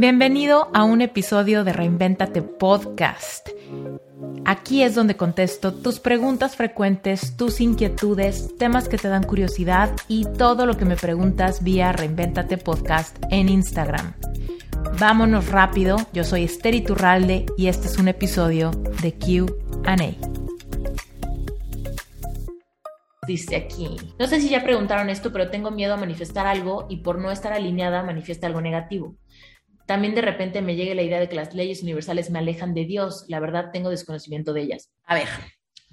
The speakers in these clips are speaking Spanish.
Bienvenido a un episodio de Reinventate Podcast. Aquí es donde contesto tus preguntas frecuentes, tus inquietudes, temas que te dan curiosidad y todo lo que me preguntas vía Reinventate Podcast en Instagram. Vámonos rápido, yo soy Esther Iturralde y este es un episodio de QA. Dice aquí, no sé si ya preguntaron esto, pero tengo miedo a manifestar algo y por no estar alineada manifiesta algo negativo también de repente me llegue la idea de que las leyes universales me alejan de Dios. La verdad, tengo desconocimiento de ellas. A ver,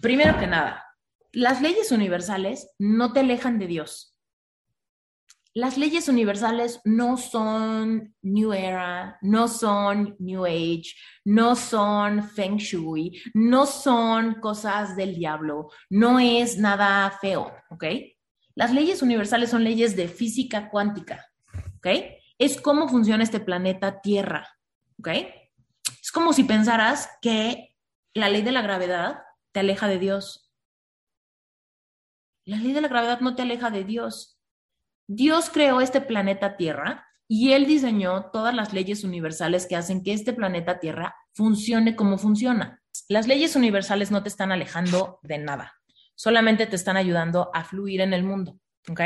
primero que nada, las leyes universales no te alejan de Dios. Las leyes universales no son New Era, no son New Age, no son Feng Shui, no son cosas del diablo, no es nada feo, ¿ok? Las leyes universales son leyes de física cuántica, ¿ok? Es cómo funciona este planeta Tierra, ¿ok? Es como si pensaras que la ley de la gravedad te aleja de Dios. La ley de la gravedad no te aleja de Dios. Dios creó este planeta Tierra y Él diseñó todas las leyes universales que hacen que este planeta Tierra funcione como funciona. Las leyes universales no te están alejando de nada, solamente te están ayudando a fluir en el mundo, ¿ok?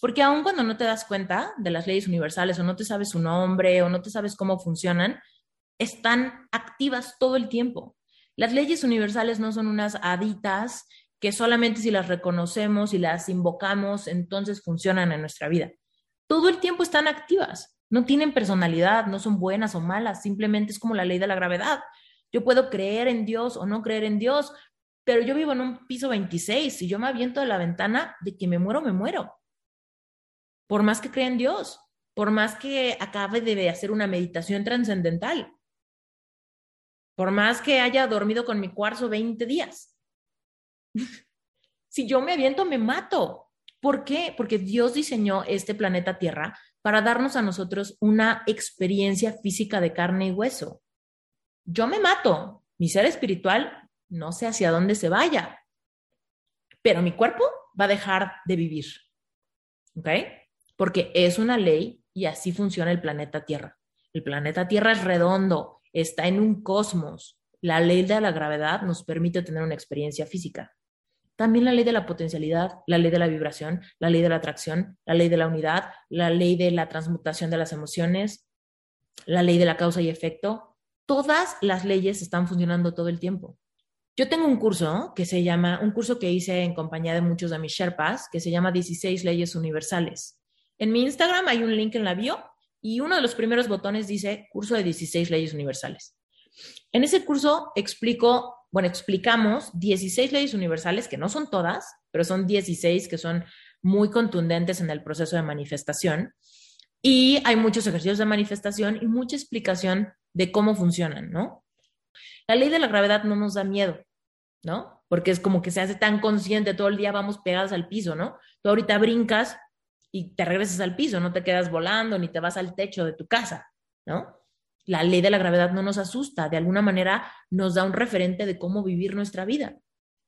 Porque aun cuando no te das cuenta de las leyes universales o no te sabes su nombre o no te sabes cómo funcionan, están activas todo el tiempo. Las leyes universales no son unas haditas que solamente si las reconocemos y las invocamos, entonces funcionan en nuestra vida. Todo el tiempo están activas, no tienen personalidad, no son buenas o malas, simplemente es como la ley de la gravedad. Yo puedo creer en Dios o no creer en Dios, pero yo vivo en un piso 26 y yo me aviento de la ventana de que me muero, me muero por más que crea en Dios, por más que acabe de hacer una meditación trascendental, por más que haya dormido con mi cuarzo 20 días. si yo me aviento, me mato. ¿Por qué? Porque Dios diseñó este planeta Tierra para darnos a nosotros una experiencia física de carne y hueso. Yo me mato, mi ser espiritual no sé hacia dónde se vaya, pero mi cuerpo va a dejar de vivir. ¿Ok? porque es una ley y así funciona el planeta Tierra. El planeta Tierra es redondo, está en un cosmos. La ley de la gravedad nos permite tener una experiencia física. También la ley de la potencialidad, la ley de la vibración, la ley de la atracción, la ley de la unidad, la ley de la transmutación de las emociones, la ley de la causa y efecto. Todas las leyes están funcionando todo el tiempo. Yo tengo un curso que se llama, un curso que hice en compañía de muchos de mis Sherpas, que se llama 16 leyes universales. En mi Instagram hay un link en la bio y uno de los primeros botones dice curso de 16 leyes universales. En ese curso explico, bueno, explicamos 16 leyes universales, que no son todas, pero son 16 que son muy contundentes en el proceso de manifestación. Y hay muchos ejercicios de manifestación y mucha explicación de cómo funcionan, ¿no? La ley de la gravedad no nos da miedo, ¿no? Porque es como que se hace tan consciente, todo el día vamos pegados al piso, ¿no? Tú ahorita brincas y te regresas al piso, no te quedas volando ni te vas al techo de tu casa, ¿no? La ley de la gravedad no nos asusta, de alguna manera nos da un referente de cómo vivir nuestra vida.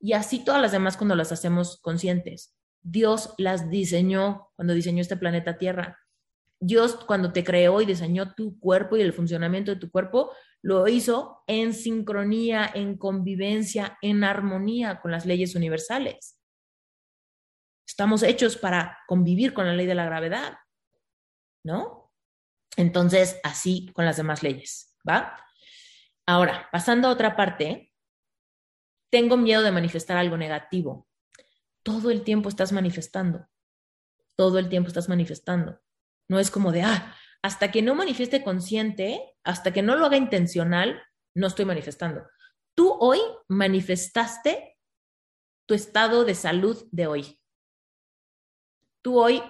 Y así todas las demás cuando las hacemos conscientes. Dios las diseñó cuando diseñó este planeta Tierra. Dios cuando te creó y diseñó tu cuerpo y el funcionamiento de tu cuerpo, lo hizo en sincronía, en convivencia, en armonía con las leyes universales. Estamos hechos para convivir con la ley de la gravedad, ¿no? Entonces, así con las demás leyes, ¿va? Ahora, pasando a otra parte, tengo miedo de manifestar algo negativo. Todo el tiempo estás manifestando. Todo el tiempo estás manifestando. No es como de, ah, hasta que no manifieste consciente, hasta que no lo haga intencional, no estoy manifestando. Tú hoy manifestaste tu estado de salud de hoy tú hoy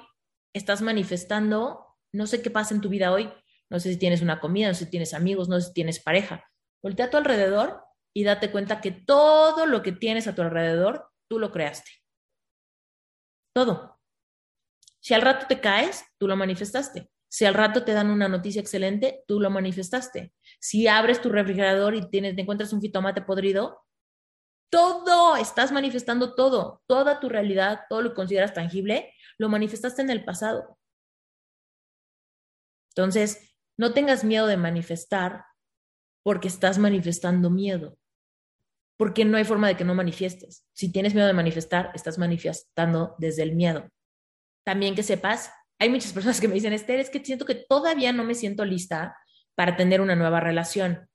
estás manifestando, no sé qué pasa en tu vida hoy, no sé si tienes una comida, no sé si tienes amigos, no sé si tienes pareja. Voltea a tu alrededor y date cuenta que todo lo que tienes a tu alrededor, tú lo creaste. Todo. Si al rato te caes, tú lo manifestaste. Si al rato te dan una noticia excelente, tú lo manifestaste. Si abres tu refrigerador y tienes, te encuentras un jitomate podrido, todo, estás manifestando todo, toda tu realidad, todo lo que consideras tangible, lo manifestaste en el pasado. Entonces, no tengas miedo de manifestar porque estás manifestando miedo. Porque no hay forma de que no manifiestes. Si tienes miedo de manifestar, estás manifestando desde el miedo. También que sepas, hay muchas personas que me dicen, Esther, es que siento que todavía no me siento lista para tener una nueva relación.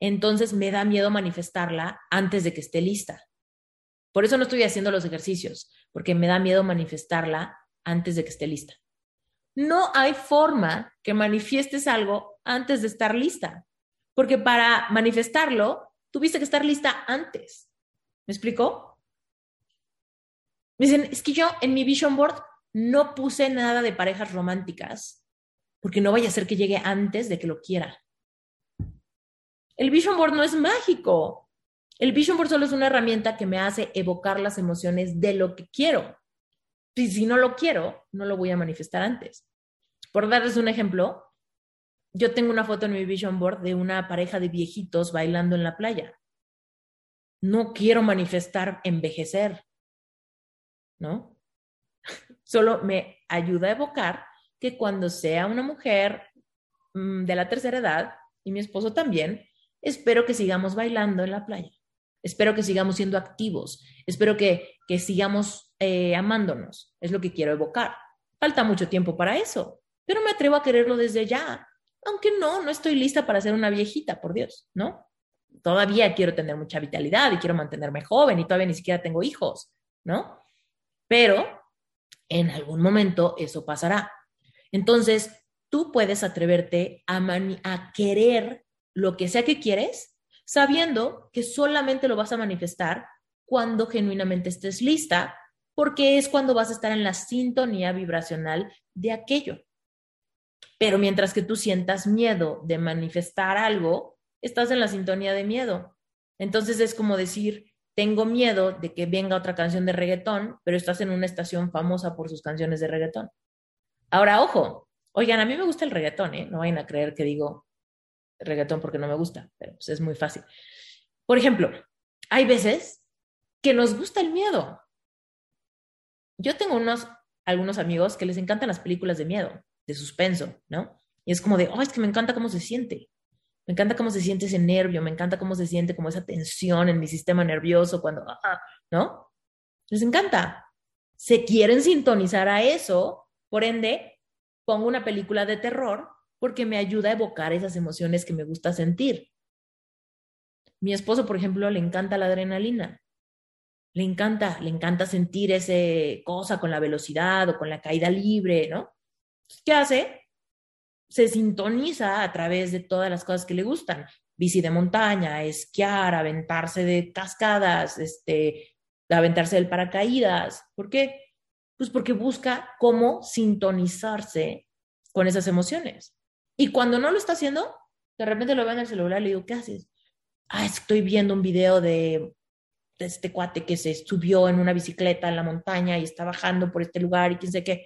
Entonces me da miedo manifestarla antes de que esté lista. Por eso no estoy haciendo los ejercicios, porque me da miedo manifestarla antes de que esté lista. No hay forma que manifiestes algo antes de estar lista, porque para manifestarlo tuviste que estar lista antes. ¿Me explico? Me dicen, es que yo en mi vision board no puse nada de parejas románticas, porque no vaya a ser que llegue antes de que lo quiera. El vision board no es mágico. El vision board solo es una herramienta que me hace evocar las emociones de lo que quiero. Y si no lo quiero, no lo voy a manifestar antes. Por darles un ejemplo, yo tengo una foto en mi vision board de una pareja de viejitos bailando en la playa. No quiero manifestar envejecer, ¿no? Solo me ayuda a evocar que cuando sea una mujer mm, de la tercera edad, y mi esposo también, espero que sigamos bailando en la playa. Espero que sigamos siendo activos. Espero que, que sigamos eh, amándonos. Es lo que quiero evocar. Falta mucho tiempo para eso, pero me atrevo a quererlo desde ya. Aunque no, no estoy lista para ser una viejita, por Dios, ¿no? Todavía quiero tener mucha vitalidad y quiero mantenerme joven y todavía ni siquiera tengo hijos, ¿no? Pero en algún momento eso pasará. Entonces, tú puedes atreverte a, a querer lo que sea que quieres, sabiendo que solamente lo vas a manifestar cuando genuinamente estés lista, porque es cuando vas a estar en la sintonía vibracional de aquello. Pero mientras que tú sientas miedo de manifestar algo, estás en la sintonía de miedo. Entonces es como decir, tengo miedo de que venga otra canción de reggaetón, pero estás en una estación famosa por sus canciones de reggaetón. Ahora, ojo, oigan, a mí me gusta el reggaetón, ¿eh? No vayan a creer que digo reggaetón porque no me gusta, pero pues es muy fácil. Por ejemplo, hay veces que nos gusta el miedo. Yo tengo unos, algunos amigos que les encantan las películas de miedo, de suspenso, ¿no? Y es como de, oh, es que me encanta cómo se siente. Me encanta cómo se siente ese nervio, me encanta cómo se siente como esa tensión en mi sistema nervioso cuando, ah, ah", ¿no? Les encanta. Se quieren sintonizar a eso, por ende, pongo una película de terror porque me ayuda a evocar esas emociones que me gusta sentir. Mi esposo, por ejemplo, le encanta la adrenalina. Le encanta, le encanta sentir ese cosa con la velocidad o con la caída libre, ¿no? ¿Qué hace? Se sintoniza a través de todas las cosas que le gustan. Bici de montaña, esquiar, aventarse de cascadas, este, aventarse del paracaídas. ¿Por qué? Pues porque busca cómo sintonizarse con esas emociones. Y cuando no lo está haciendo, de repente lo ve en el celular y le digo, ¿qué haces? Ah, estoy viendo un video de, de este cuate que se subió en una bicicleta en la montaña y está bajando por este lugar y quién sé qué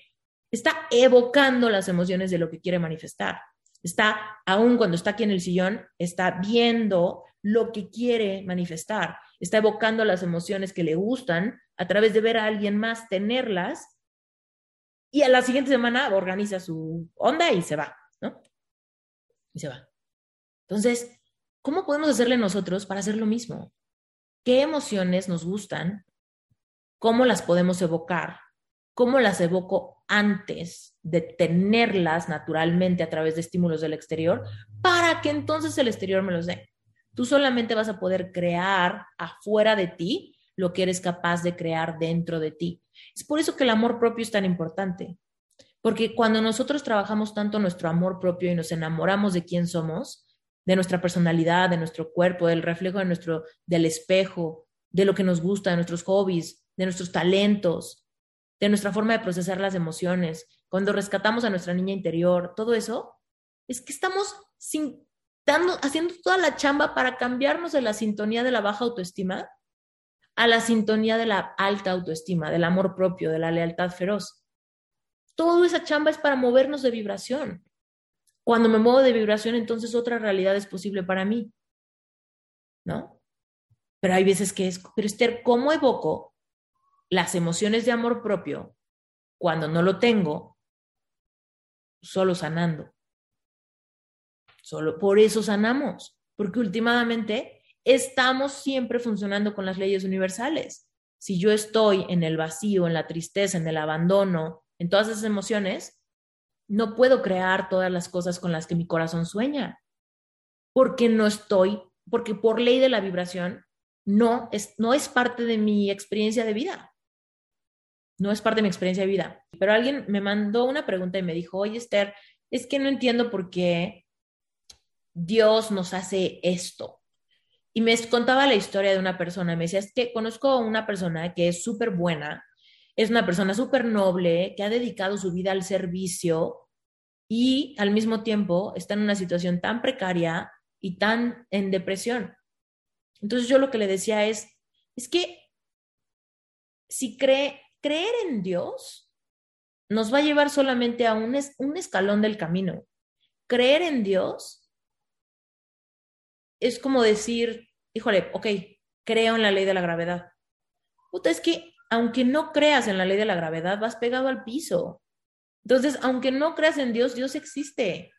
está evocando las emociones de lo que quiere manifestar. Está, aún cuando está aquí en el sillón, está viendo lo que quiere manifestar. Está evocando las emociones que le gustan a través de ver a alguien más tenerlas. Y a la siguiente semana organiza su onda y se va, ¿no? Y se va. Entonces, ¿cómo podemos hacerle nosotros para hacer lo mismo? ¿Qué emociones nos gustan? ¿Cómo las podemos evocar? ¿Cómo las evoco antes de tenerlas naturalmente a través de estímulos del exterior para que entonces el exterior me los dé. Tú solamente vas a poder crear afuera de ti lo que eres capaz de crear dentro de ti. Es por eso que el amor propio es tan importante, porque cuando nosotros trabajamos tanto nuestro amor propio y nos enamoramos de quién somos, de nuestra personalidad, de nuestro cuerpo, del reflejo de nuestro del espejo, de lo que nos gusta, de nuestros hobbies, de nuestros talentos, de nuestra forma de procesar las emociones, cuando rescatamos a nuestra niña interior, todo eso, es que estamos sin, haciendo toda la chamba para cambiarnos de la sintonía de la baja autoestima a la sintonía de la alta autoestima, del amor propio, de la lealtad feroz. Toda esa chamba es para movernos de vibración. Cuando me muevo de vibración, entonces otra realidad es posible para mí. ¿No? Pero hay veces que es, pero Esther, ¿cómo evoco las emociones de amor propio, cuando no lo tengo, solo sanando. Solo por eso sanamos, porque últimamente estamos siempre funcionando con las leyes universales. Si yo estoy en el vacío, en la tristeza, en el abandono, en todas esas emociones, no puedo crear todas las cosas con las que mi corazón sueña, porque no estoy, porque por ley de la vibración no es, no es parte de mi experiencia de vida. No es parte de mi experiencia de vida. Pero alguien me mandó una pregunta y me dijo, oye Esther, es que no entiendo por qué Dios nos hace esto. Y me contaba la historia de una persona. Me decía, es que conozco a una persona que es súper buena, es una persona súper noble, que ha dedicado su vida al servicio y al mismo tiempo está en una situación tan precaria y tan en depresión. Entonces yo lo que le decía es, es que si cree, creer en Dios nos va a llevar solamente a un, escalón del camino. Creer en Dios es como decir, híjole, ok, creo en la ley de la gravedad. Puta, es que aunque no creas en la ley de la gravedad, vas pegado al piso. Entonces, aunque no creas en Dios, Dios existe.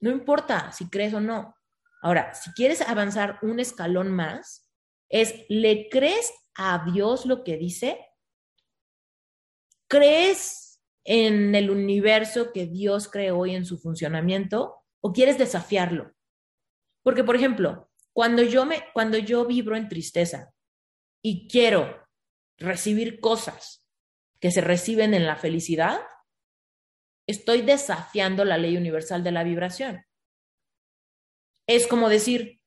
No importa si crees o no. Ahora, si quieres avanzar un escalón más, es, ¿le crees a Dios lo que dice? ¿Crees en el universo que Dios creó y en su funcionamiento? ¿O quieres desafiarlo? Porque, por ejemplo, cuando yo, me, cuando yo vibro en tristeza y quiero recibir cosas que se reciben en la felicidad, estoy desafiando la ley universal de la vibración. Es como decir,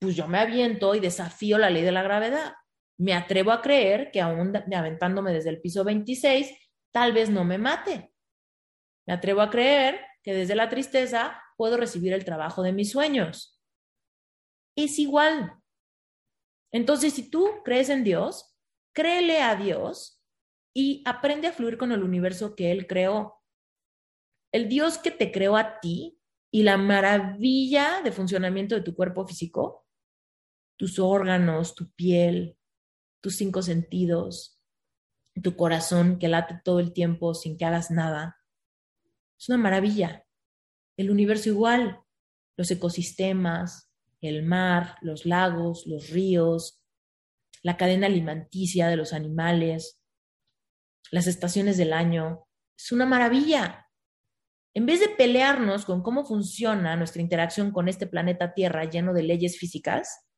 pues yo me aviento y desafío la ley de la gravedad. Me atrevo a creer que aún aventándome desde el piso 26, tal vez no me mate. Me atrevo a creer que desde la tristeza puedo recibir el trabajo de mis sueños es igual. Entonces, si tú crees en Dios, créele a Dios y aprende a fluir con el universo que Él creó. El Dios que te creó a ti y la maravilla de funcionamiento de tu cuerpo físico, tus órganos, tu piel, tus cinco sentidos, tu corazón que late todo el tiempo sin que hagas nada. Es una maravilla. El universo igual, los ecosistemas, el mar, los lagos, los ríos, la cadena alimenticia de los animales, las estaciones del año. Es una maravilla. En vez de pelearnos con cómo funciona nuestra interacción con este planeta Tierra lleno de leyes físicas,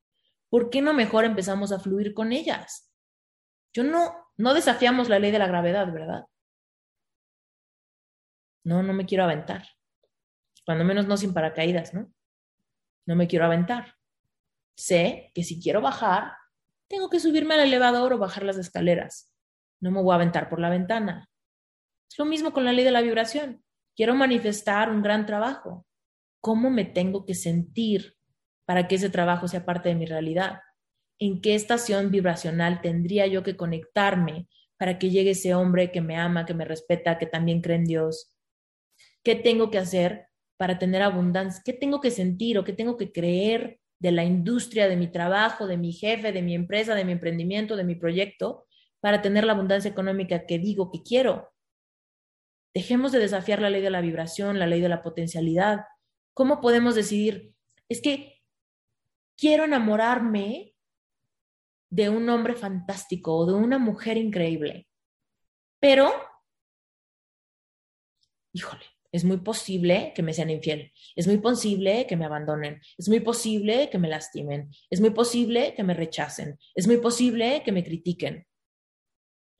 ¿por qué no mejor empezamos a fluir con ellas? Yo no, no desafiamos la ley de la gravedad, ¿verdad? No, no me quiero aventar. Cuando menos no sin paracaídas, ¿no? no me quiero aventar. Sé que si quiero bajar, tengo que subirme al elevador o bajar las escaleras. No me voy a aventar por la ventana. Es lo mismo con la ley de la vibración. Quiero manifestar un gran trabajo. ¿Cómo me tengo que sentir para que ese trabajo sea parte de mi realidad? ¿En qué estación vibracional tendría yo que conectarme para que llegue ese hombre que me ama, que me respeta, que también cree en Dios? ¿Qué tengo que hacer para tener abundancia? ¿Qué tengo que sentir o qué tengo que creer de la industria, de mi trabajo, de mi jefe, de mi empresa, de mi emprendimiento, de mi proyecto, para tener la abundancia económica que digo que quiero? Dejemos de desafiar la ley de la vibración, la ley de la potencialidad. ¿Cómo podemos decidir? Es que quiero enamorarme de un hombre fantástico o de una mujer increíble, pero, híjole, es muy posible que me sean infiel, es muy posible que me abandonen, es muy posible que me lastimen, es muy posible que me rechacen, es muy posible que me critiquen.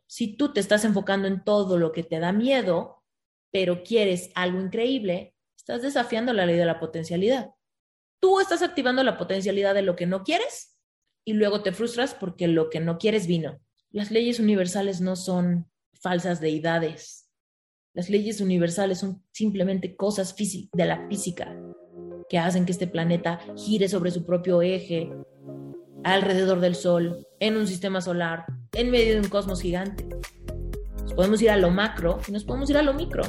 Si tú te estás enfocando en todo lo que te da miedo, pero quieres algo increíble, estás desafiando la ley de la potencialidad. Tú estás activando la potencialidad de lo que no quieres y luego te frustras porque lo que no quieres vino. Las leyes universales no son falsas deidades, las leyes universales son simplemente cosas de la física que hacen que este planeta gire sobre su propio eje alrededor del Sol, en un sistema solar, en medio de un cosmos gigante. Nos podemos ir a lo macro y nos podemos ir a lo micro.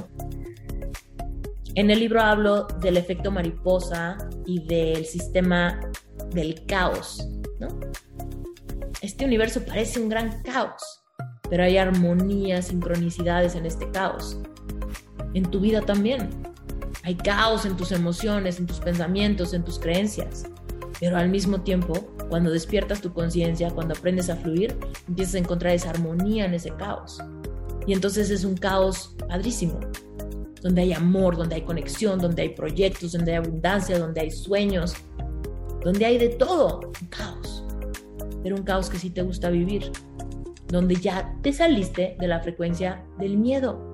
En el libro hablo del efecto mariposa y del sistema del caos. Este universo parece un gran caos, pero hay armonía, sincronicidades en este caos en tu vida también. Hay caos en tus emociones, en tus pensamientos, en tus creencias. Pero al mismo tiempo, cuando despiertas tu conciencia, cuando aprendes a fluir, empiezas a encontrar esa armonía en ese caos. Y entonces es un caos padrísimo, donde hay amor, donde hay conexión, donde hay proyectos, donde hay abundancia, donde hay sueños, donde hay de todo. Un caos. Pero un caos que sí te gusta vivir, donde ya te saliste de la frecuencia del miedo,